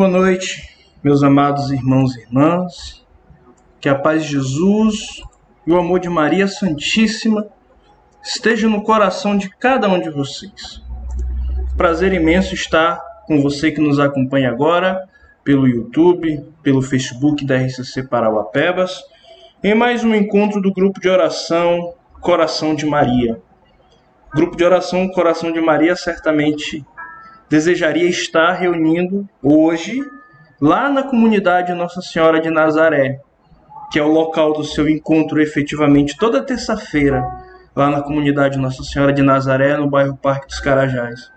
Boa noite, meus amados irmãos e irmãs. Que a paz de Jesus e o amor de Maria Santíssima esteja no coração de cada um de vocês. Prazer imenso estar com você que nos acompanha agora pelo YouTube, pelo Facebook da RCC Parauapebas, em mais um encontro do grupo de oração Coração de Maria. grupo de oração Coração de Maria certamente desejaria estar reunindo hoje lá na comunidade Nossa Senhora de Nazaré, que é o local do seu encontro efetivamente toda terça-feira, lá na comunidade Nossa Senhora de Nazaré, no bairro Parque dos Carajás.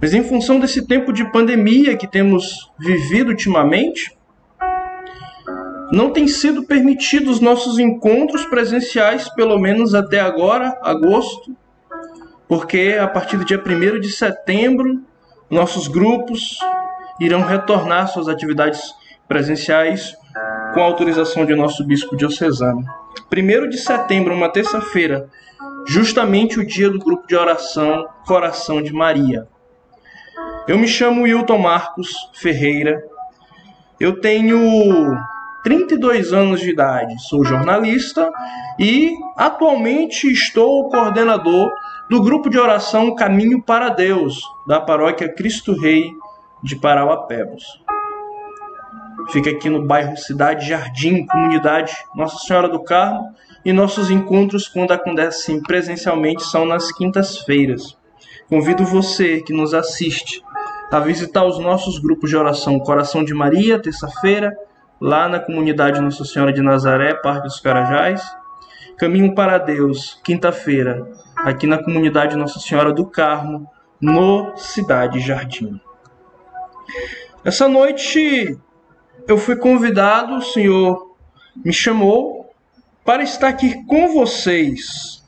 Mas em função desse tempo de pandemia que temos vivido ultimamente, não tem sido permitido os nossos encontros presenciais, pelo menos até agora, agosto, porque a partir do dia 1 de setembro nossos grupos irão retornar suas atividades presenciais com autorização de nosso bispo diocesano. 1 de setembro, uma terça-feira, justamente o dia do grupo de oração Coração de Maria. Eu me chamo Wilton Marcos Ferreira. Eu tenho 32 anos de idade, sou jornalista e atualmente estou coordenador do grupo de oração Caminho para Deus, da paróquia Cristo Rei de Parauapebas. Fica aqui no bairro Cidade Jardim, comunidade Nossa Senhora do Carmo, e nossos encontros, quando acontecem presencialmente, são nas quintas-feiras. Convido você que nos assiste a visitar os nossos grupos de oração Coração de Maria, terça-feira, lá na comunidade Nossa Senhora de Nazaré, Parque dos Carajás. Caminho para Deus, quinta-feira, aqui na comunidade Nossa Senhora do Carmo, no Cidade Jardim. Essa noite eu fui convidado, o Senhor me chamou para estar aqui com vocês,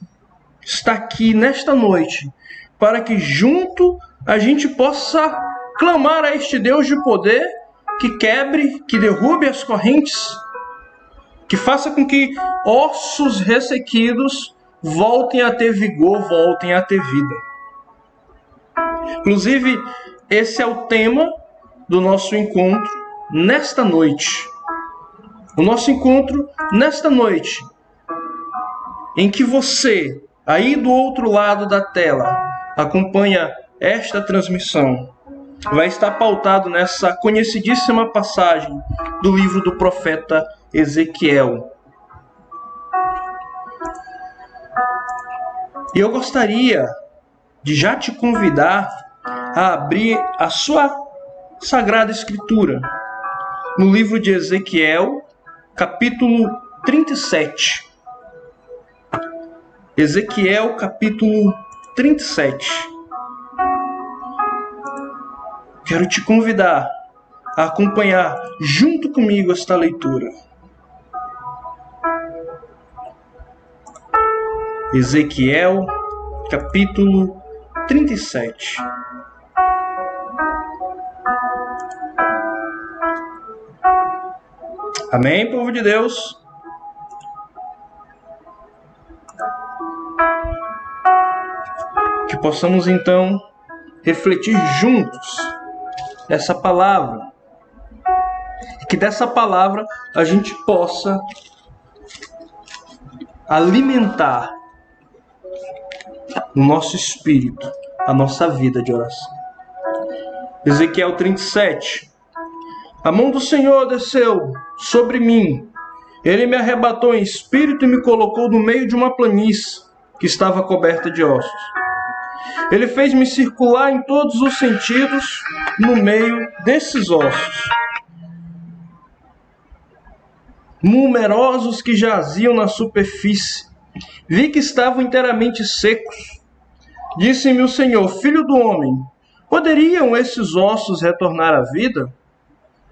estar aqui nesta noite, para que junto a gente possa clamar a este Deus de poder que quebre, que derrube as correntes, que faça com que ossos ressequidos voltem a ter vigor, voltem a ter vida. Inclusive, esse é o tema do nosso encontro nesta noite. O nosso encontro nesta noite, em que você, aí do outro lado da tela, acompanha esta transmissão, vai estar pautado nessa conhecidíssima passagem do livro do profeta Ezequiel, E eu gostaria de já te convidar a abrir a sua Sagrada Escritura no livro de Ezequiel, capítulo 37. Ezequiel, capítulo 37. Quero te convidar a acompanhar junto comigo esta leitura. Ezequiel, capítulo 37. Amém, povo de Deus? Que possamos então refletir juntos essa palavra. Que dessa palavra a gente possa alimentar no nosso espírito, a nossa vida de oração. Ezequiel 37. A mão do Senhor desceu sobre mim. Ele me arrebatou em espírito e me colocou no meio de uma planície que estava coberta de ossos. Ele fez-me circular em todos os sentidos no meio desses ossos. Numerosos que jaziam na superfície. Vi que estavam inteiramente secos Disse-me o Senhor, filho do homem, poderiam esses ossos retornar à vida?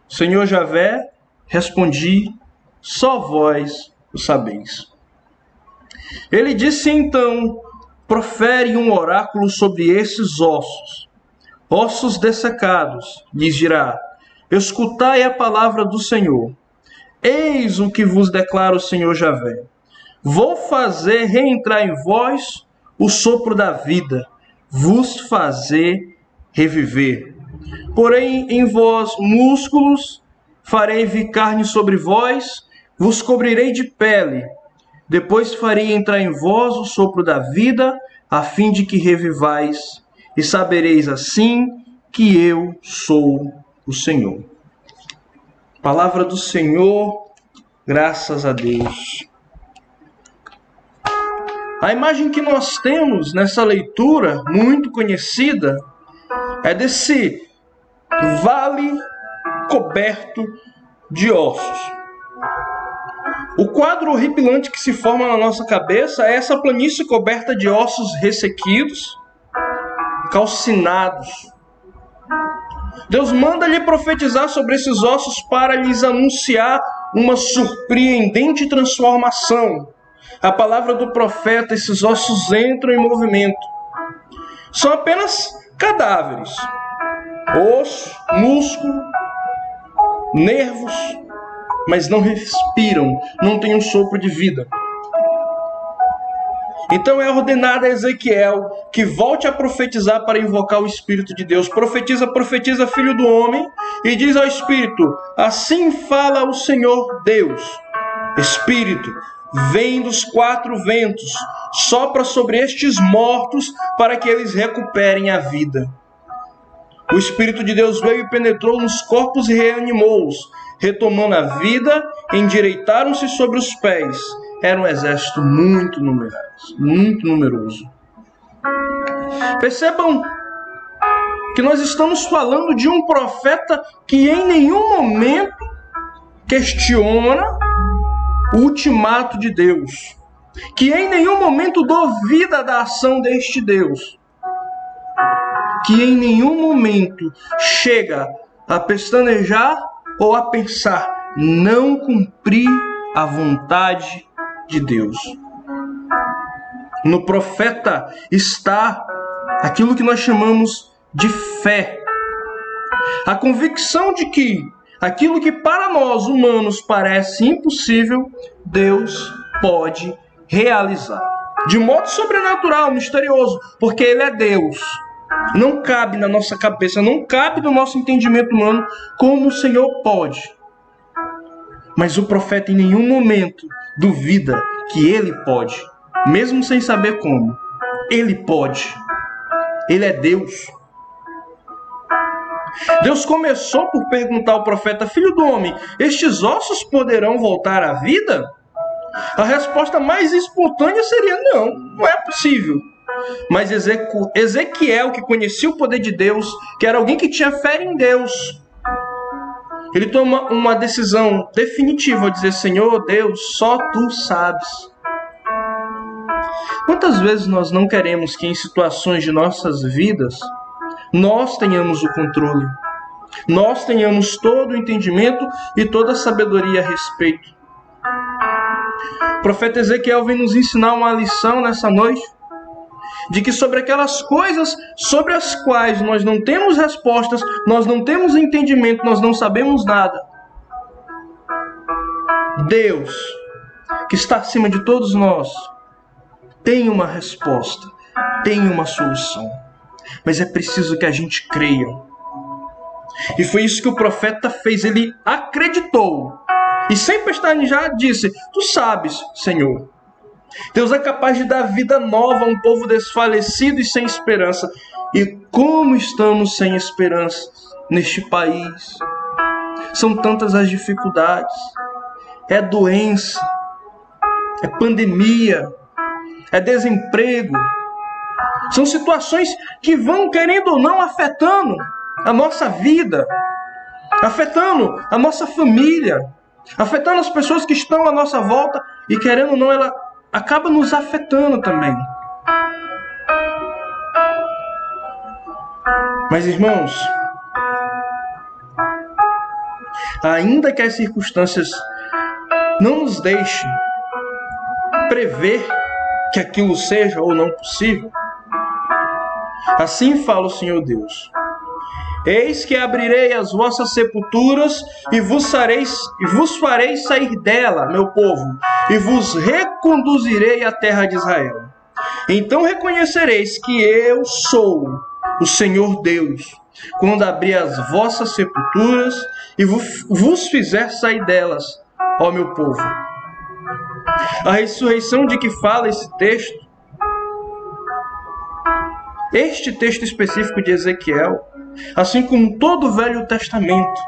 Senhor Javé, respondi, só vós o sabeis. Ele disse então: profere um oráculo sobre esses ossos. Ossos dessecados, lhes dirá: escutai a palavra do Senhor. Eis o que vos declara o Senhor Javé. Vou fazer reentrar em vós o sopro da vida, vos fazer reviver. Porém em vós músculos, farei vir carne sobre vós, vos cobrirei de pele. Depois farei entrar em vós o sopro da vida, a fim de que revivais, e sabereis assim que eu sou o Senhor. Palavra do Senhor, graças a Deus. A imagem que nós temos nessa leitura, muito conhecida, é desse vale coberto de ossos. O quadro horripilante que se forma na nossa cabeça é essa planície coberta de ossos ressequidos, calcinados. Deus manda lhe profetizar sobre esses ossos para lhes anunciar uma surpreendente transformação. A palavra do profeta, esses ossos entram em movimento. São apenas cadáveres, osso, músculo, nervos, mas não respiram, não têm um sopro de vida. Então é ordenado a Ezequiel que volte a profetizar para invocar o Espírito de Deus. Profetiza, profetiza, filho do homem, e diz ao Espírito: Assim fala o Senhor Deus. Espírito, vem dos quatro ventos, sopra sobre estes mortos para que eles recuperem a vida. O Espírito de Deus veio e penetrou nos corpos e reanimou-os, retomando a vida, endireitaram-se sobre os pés. Era um exército muito numeroso, muito numeroso. Percebam que nós estamos falando de um profeta que em nenhum momento questiona o ultimato de Deus, que em nenhum momento duvida da ação deste Deus, que em nenhum momento chega a pestanejar ou a pensar não cumprir a vontade de Deus. No profeta está aquilo que nós chamamos de fé. A convicção de que aquilo que para nós humanos parece impossível, Deus pode realizar. De modo sobrenatural, misterioso, porque Ele é Deus. Não cabe na nossa cabeça, não cabe no nosso entendimento humano como o Senhor pode. Mas o profeta em nenhum momento duvida que ele pode, mesmo sem saber como. Ele pode. Ele é Deus. Deus começou por perguntar ao profeta, filho do homem: Estes ossos poderão voltar à vida? A resposta mais espontânea seria: Não, não é possível. Mas Ezequiel, que conhecia o poder de Deus, que era alguém que tinha fé em Deus, ele toma uma decisão definitiva dizer: Senhor Deus, só tu sabes. Quantas vezes nós não queremos que em situações de nossas vidas nós tenhamos o controle, nós tenhamos todo o entendimento e toda a sabedoria a respeito? O profeta Ezequiel vem nos ensinar uma lição nessa noite de que sobre aquelas coisas sobre as quais nós não temos respostas, nós não temos entendimento, nós não sabemos nada. Deus, que está acima de todos nós, tem uma resposta, tem uma solução. Mas é preciso que a gente creia. E foi isso que o profeta fez, ele acreditou. E sem pestanejar disse: Tu sabes, Senhor, Deus é capaz de dar vida nova a um povo desfalecido e sem esperança. E como estamos sem esperança neste país? São tantas as dificuldades. É doença, é pandemia, é desemprego. São situações que vão, querendo ou não, afetando a nossa vida, afetando a nossa família, afetando as pessoas que estão à nossa volta e, querendo ou não, ela acaba nos afetando também. Mas irmãos, ainda que as circunstâncias não nos deixem prever que aquilo seja ou não possível, assim fala o Senhor Deus. Eis que abrirei as vossas sepulturas e vos, e vos farei sair dela, meu povo, e vos reconduzirei à terra de Israel. Então reconhecereis que eu sou o Senhor Deus, quando abrir as vossas sepulturas e vos fizer sair delas, ó meu povo. A ressurreição de que fala esse texto, este texto específico de Ezequiel, assim como todo o Velho Testamento,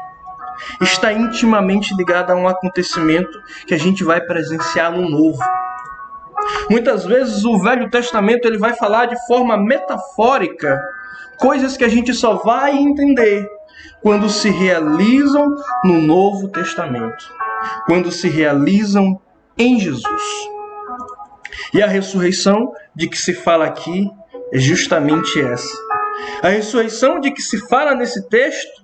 está intimamente ligado a um acontecimento que a gente vai presenciar no Novo. Muitas vezes o Velho Testamento ele vai falar de forma metafórica coisas que a gente só vai entender quando se realizam no Novo Testamento, quando se realizam em Jesus. E a ressurreição de que se fala aqui é justamente essa. A ressurreição de que se fala nesse texto,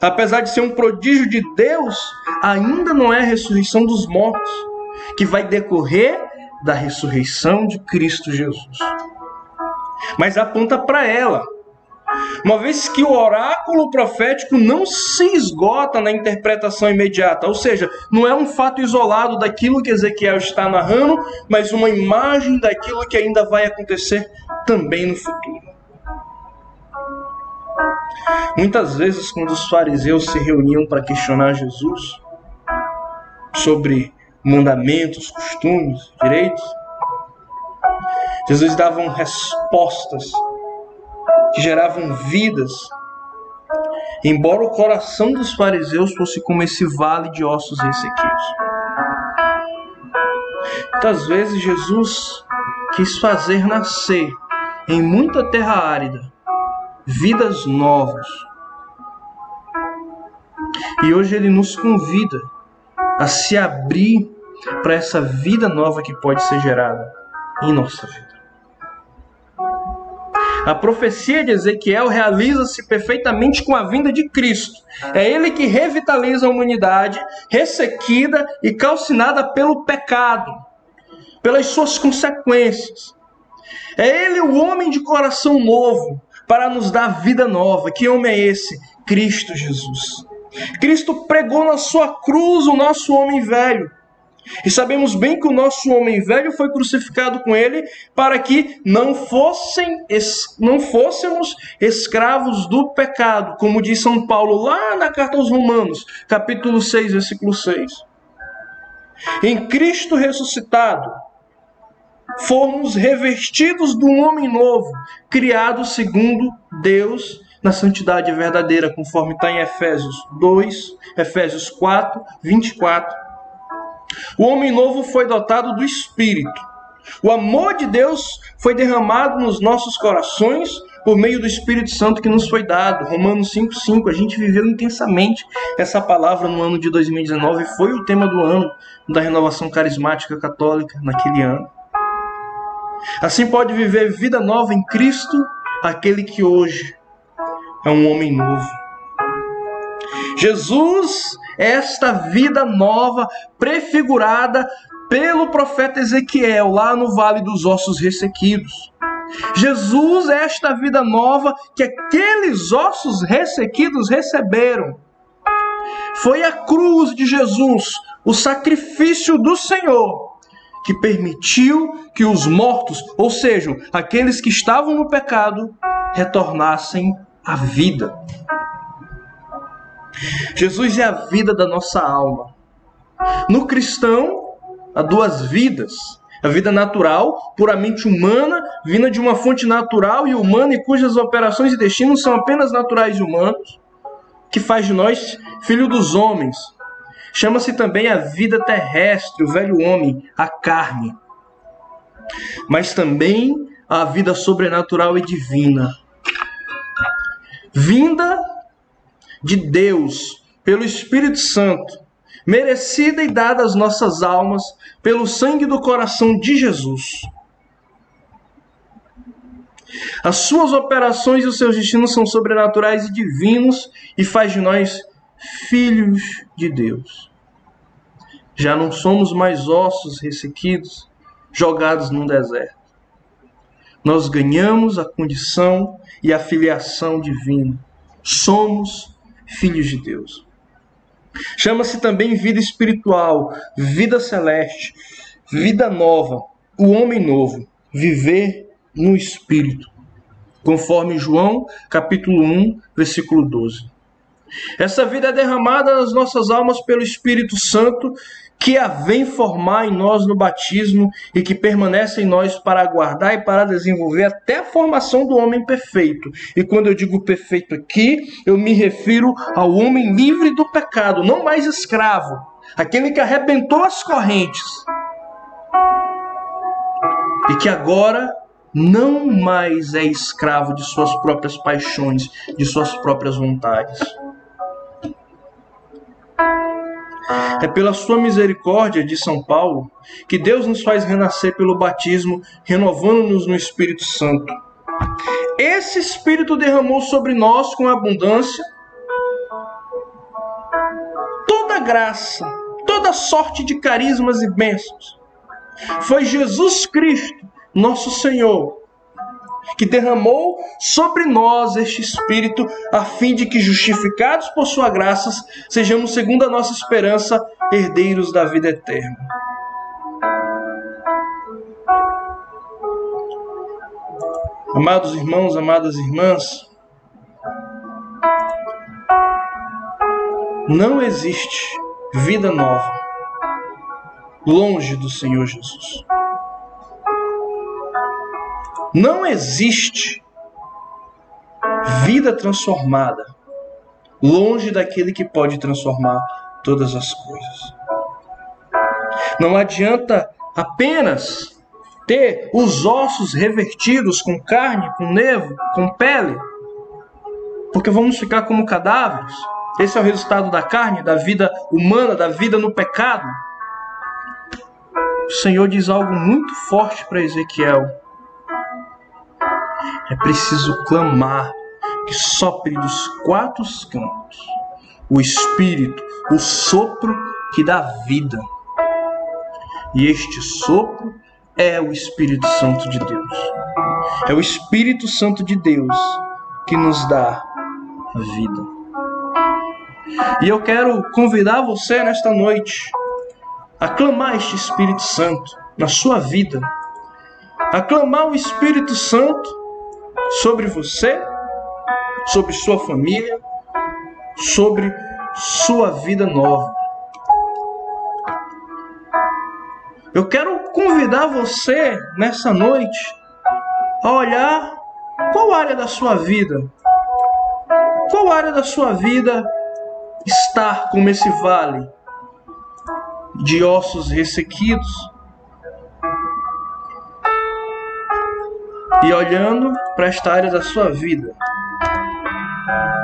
apesar de ser um prodígio de Deus, ainda não é a ressurreição dos mortos, que vai decorrer da ressurreição de Cristo Jesus. Mas aponta para ela. Uma vez que o oráculo profético não se esgota na interpretação imediata, ou seja, não é um fato isolado daquilo que Ezequiel está narrando, mas uma imagem daquilo que ainda vai acontecer também no futuro. Muitas vezes, quando os fariseus se reuniam para questionar Jesus sobre mandamentos, costumes, direitos, Jesus dava respostas que geravam vidas, embora o coração dos fariseus fosse como esse vale de ossos ressequidos. Muitas vezes Jesus quis fazer nascer em muita terra árida vidas novas. E hoje ele nos convida a se abrir para essa vida nova que pode ser gerada em nossa vida. A profecia de Ezequiel realiza-se perfeitamente com a vinda de Cristo. É ele que revitaliza a humanidade, ressequida e calcinada pelo pecado, pelas suas consequências. É ele o homem de coração novo para nos dar vida nova. Que homem é esse? Cristo Jesus. Cristo pregou na sua cruz o nosso homem velho e sabemos bem que o nosso homem velho foi crucificado com ele para que não fossem não fôssemos escravos do pecado, como diz São Paulo lá na carta aos Romanos, capítulo 6, versículo 6. Em Cristo ressuscitado, fomos revestidos de um homem novo, criado segundo Deus na santidade verdadeira, conforme está em Efésios 2, Efésios 4, 24 o homem novo foi dotado do Espírito. O amor de Deus foi derramado nos nossos corações por meio do Espírito Santo que nos foi dado. Romanos 5,5. A gente viveu intensamente essa palavra no ano de 2019. Foi o tema do ano da renovação carismática católica naquele ano. Assim pode viver vida nova em Cristo aquele que hoje é um homem novo. Jesus esta vida nova prefigurada pelo profeta Ezequiel lá no Vale dos Ossos Ressequidos. Jesus é esta vida nova que aqueles ossos ressequidos receberam. Foi a cruz de Jesus, o sacrifício do Senhor, que permitiu que os mortos, ou seja, aqueles que estavam no pecado, retornassem à vida. Jesus é a vida da nossa alma. No cristão, há duas vidas. A vida natural, puramente humana, vinda de uma fonte natural e humana e cujas operações e destinos são apenas naturais e humanos, que faz de nós filho dos homens. Chama-se também a vida terrestre, o velho homem, a carne. Mas também a vida sobrenatural e divina. Vinda de Deus pelo Espírito Santo, merecida e dada às nossas almas pelo sangue do coração de Jesus. As suas operações e os seus destinos são sobrenaturais e divinos e faz de nós filhos de Deus. Já não somos mais ossos ressequidos, jogados num deserto. Nós ganhamos a condição e a filiação divina. Somos filhos de Deus. Chama-se também vida espiritual, vida celeste, vida nova, o homem novo, viver no espírito. conforme João, capítulo 1, versículo 12. Essa vida é derramada nas nossas almas pelo Espírito Santo, que a vem formar em nós no batismo e que permanece em nós para aguardar e para desenvolver até a formação do homem perfeito. E quando eu digo perfeito aqui, eu me refiro ao homem livre do pecado, não mais escravo, aquele que arrebentou as correntes e que agora não mais é escravo de suas próprias paixões, de suas próprias vontades. É pela sua misericórdia, de São Paulo, que Deus nos faz renascer pelo batismo, renovando-nos no Espírito Santo. Esse Espírito derramou sobre nós com abundância toda graça, toda sorte de carismas e bênçãos. Foi Jesus Cristo, nosso Senhor, que derramou sobre nós este Espírito, a fim de que, justificados por Sua graça, sejamos, segundo a nossa esperança, herdeiros da vida eterna. Amados irmãos, amadas irmãs, não existe vida nova longe do Senhor Jesus. Não existe vida transformada longe daquele que pode transformar todas as coisas. Não adianta apenas ter os ossos revertidos com carne, com nervo, com pele, porque vamos ficar como cadáveres. Esse é o resultado da carne, da vida humana, da vida no pecado. O Senhor diz algo muito forte para Ezequiel. É preciso clamar que sopre dos quatro cantos o Espírito, o sopro que dá vida. E este sopro é o Espírito Santo de Deus. É o Espírito Santo de Deus que nos dá vida. E eu quero convidar você nesta noite a clamar este Espírito Santo na sua vida, a clamar o Espírito Santo sobre você, sobre sua família, sobre sua vida nova. Eu quero convidar você nessa noite a olhar qual área da sua vida, qual área da sua vida está como esse vale de ossos ressequidos E olhando para esta área da sua vida,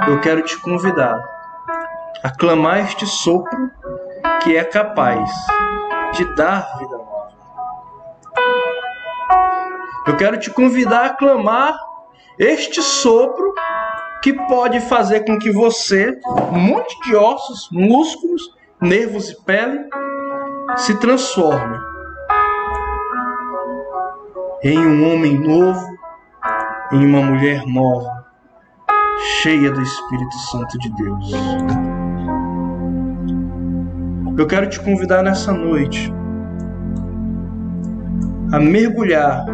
eu quero te convidar a clamar este sopro que é capaz de dar vida nova. Eu quero te convidar a clamar este sopro que pode fazer com que você, um monte de ossos, músculos, nervos e pele, se transforme em um homem novo, em uma mulher nova, cheia do Espírito Santo de Deus. Eu quero te convidar nessa noite a mergulhar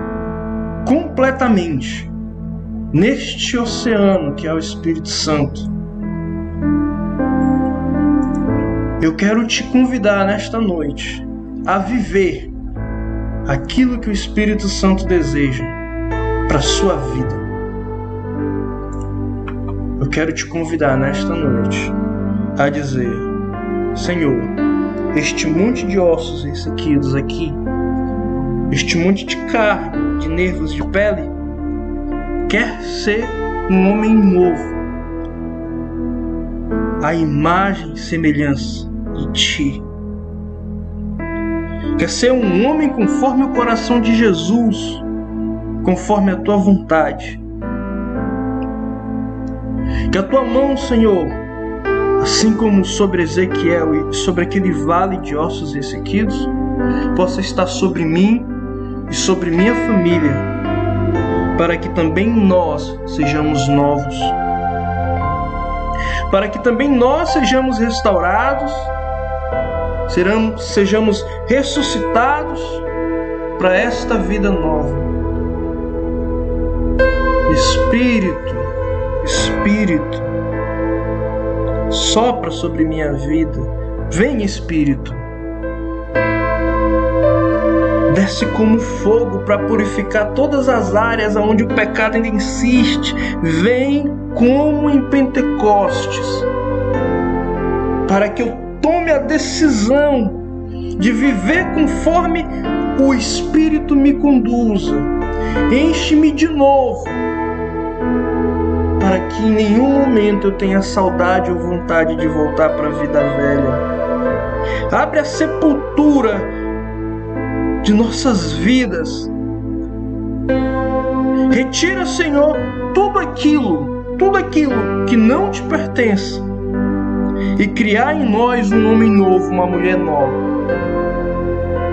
completamente neste oceano que é o Espírito Santo. Eu quero te convidar nesta noite a viver aquilo que o Espírito Santo deseja para a sua vida. Eu quero te convidar nesta noite a dizer: Senhor, este monte de ossos ressequidos aqui, este monte de carne, de nervos, de pele, quer ser um homem novo, a imagem e semelhança de Ti Quer ser um homem conforme o coração de Jesus, conforme a tua vontade. Que a tua mão, Senhor, assim como sobre Ezequiel e sobre aquele vale de ossos ressequidos, possa estar sobre mim e sobre minha família, para que também nós sejamos novos, para que também nós sejamos restaurados sejamos ressuscitados para esta vida nova. Espírito, Espírito, sopra sobre minha vida. Vem, Espírito. Desce como fogo para purificar todas as áreas onde o pecado ainda insiste. Vem como em Pentecostes, para que eu tome a decisão de viver conforme o Espírito me conduza. Enche-me de novo, para que em nenhum momento eu tenha saudade ou vontade de voltar para a vida velha. Abre a sepultura de nossas vidas. Retira, Senhor, tudo aquilo, tudo aquilo que não te pertence e criar em nós um homem novo, uma mulher nova.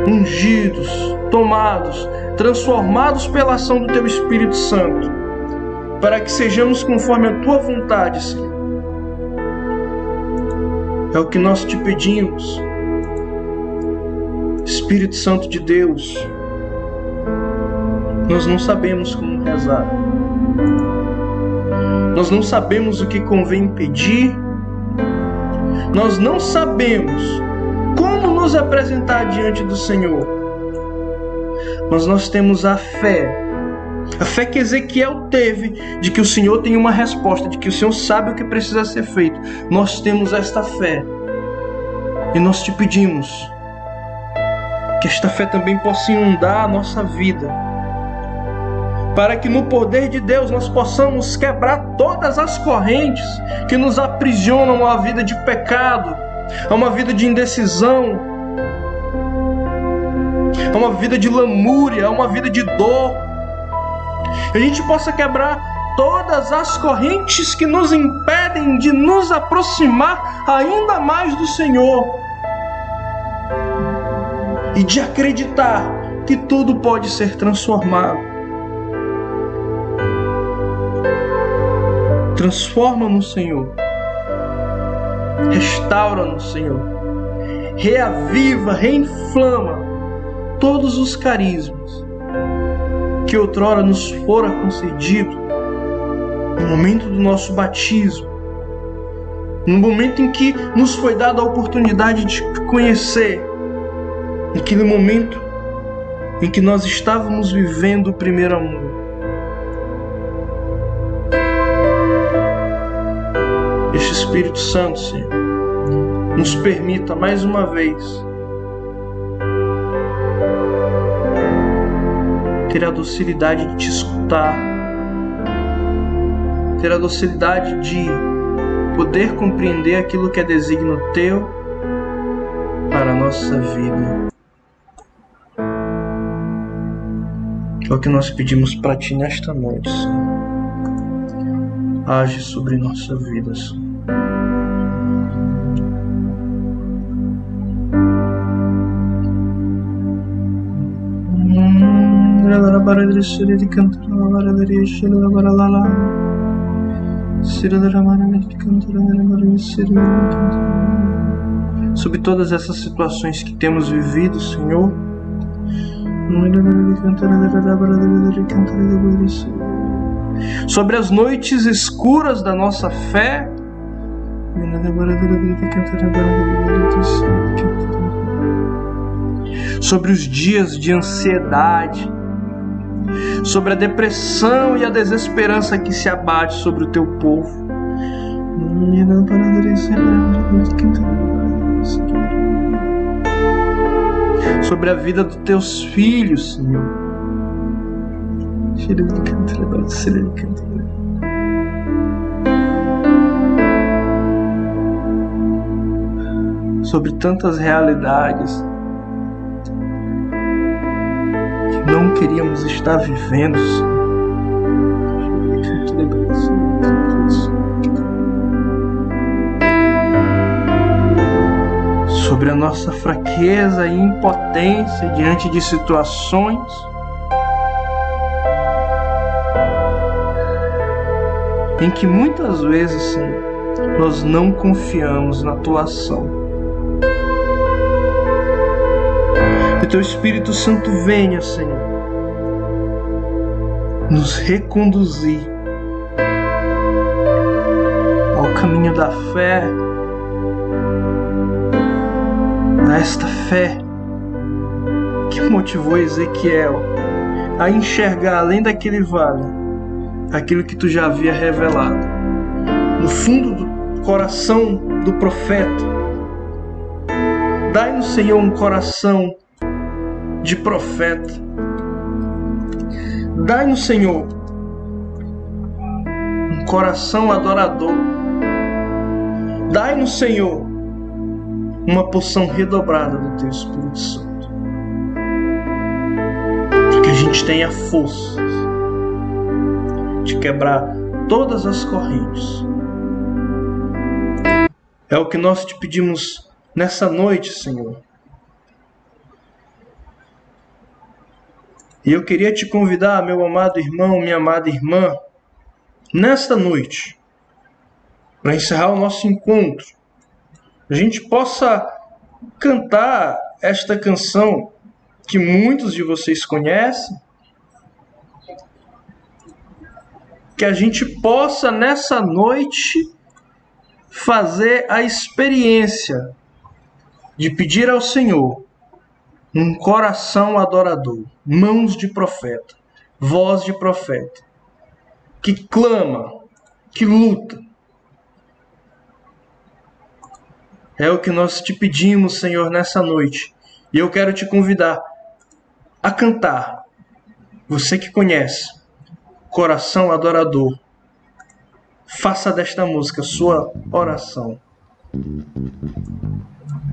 Ungidos, tomados, transformados pela ação do Teu Espírito Santo, para que sejamos conforme a Tua vontade, Senhor. É o que nós te pedimos. Espírito Santo de Deus, nós não sabemos como rezar. Nós não sabemos o que convém pedir nós não sabemos como nos apresentar diante do Senhor, mas nós temos a fé, a fé que Ezequiel teve de que o Senhor tem uma resposta, de que o Senhor sabe o que precisa ser feito. Nós temos esta fé. E nós te pedimos que esta fé também possa inundar a nossa vida para que no poder de Deus nós possamos quebrar todas as correntes que nos aprisionam a vida de pecado, a uma vida de indecisão, a uma vida de lamúria, a uma vida de dor. A gente possa quebrar todas as correntes que nos impedem de nos aproximar ainda mais do Senhor e de acreditar que tudo pode ser transformado. Transforma no Senhor. Restaura no Senhor. Reaviva, reinflama todos os carismas que outrora nos fora concedido no momento do nosso batismo, no momento em que nos foi dada a oportunidade de conhecer, naquele momento em que nós estávamos vivendo o primeiro amor. Espírito Santo, Senhor, nos permita mais uma vez ter a docilidade de te escutar, ter a docilidade de poder compreender aquilo que é designo teu para a nossa vida. É o que nós pedimos para ti nesta noite, Senhor. Age sobre nossa vida, Senhor. Baradri suri di kantara baradri shila baralala sira ramana kantara baradri suri sobre todas essas situações que temos vivido, Senhor. Sobre as noites escuras da nossa fé. Sobre os dias de ansiedade sobre a depressão e a desesperança que se abate sobre o teu povo. Sobre a vida dos teus filhos, Senhor. Sobre tantas realidades não queríamos estar vivendo. Sobre a nossa fraqueza e impotência diante de situações. Em que muitas vezes, Senhor, nós não confiamos na tua ação. teu Espírito Santo venha, Senhor, nos reconduzir ao caminho da fé, a esta fé que motivou Ezequiel a enxergar além daquele vale aquilo que tu já havia revelado no fundo do coração do profeta. Dai-nos, Senhor, um coração de profeta. Dai-nos, Senhor, um coração adorador. Dai-nos, Senhor, uma porção redobrada do Teu Espírito Santo. Para que a gente tenha forças de quebrar todas as correntes. É o que nós te pedimos nessa noite, Senhor. E eu queria te convidar, meu amado irmão, minha amada irmã, nesta noite, para encerrar o nosso encontro, a gente possa cantar esta canção que muitos de vocês conhecem, que a gente possa nessa noite fazer a experiência de pedir ao Senhor um coração adorador, mãos de profeta, voz de profeta, que clama, que luta. É o que nós te pedimos, Senhor, nessa noite. E eu quero te convidar a cantar. Você que conhece, coração adorador, faça desta música sua oração.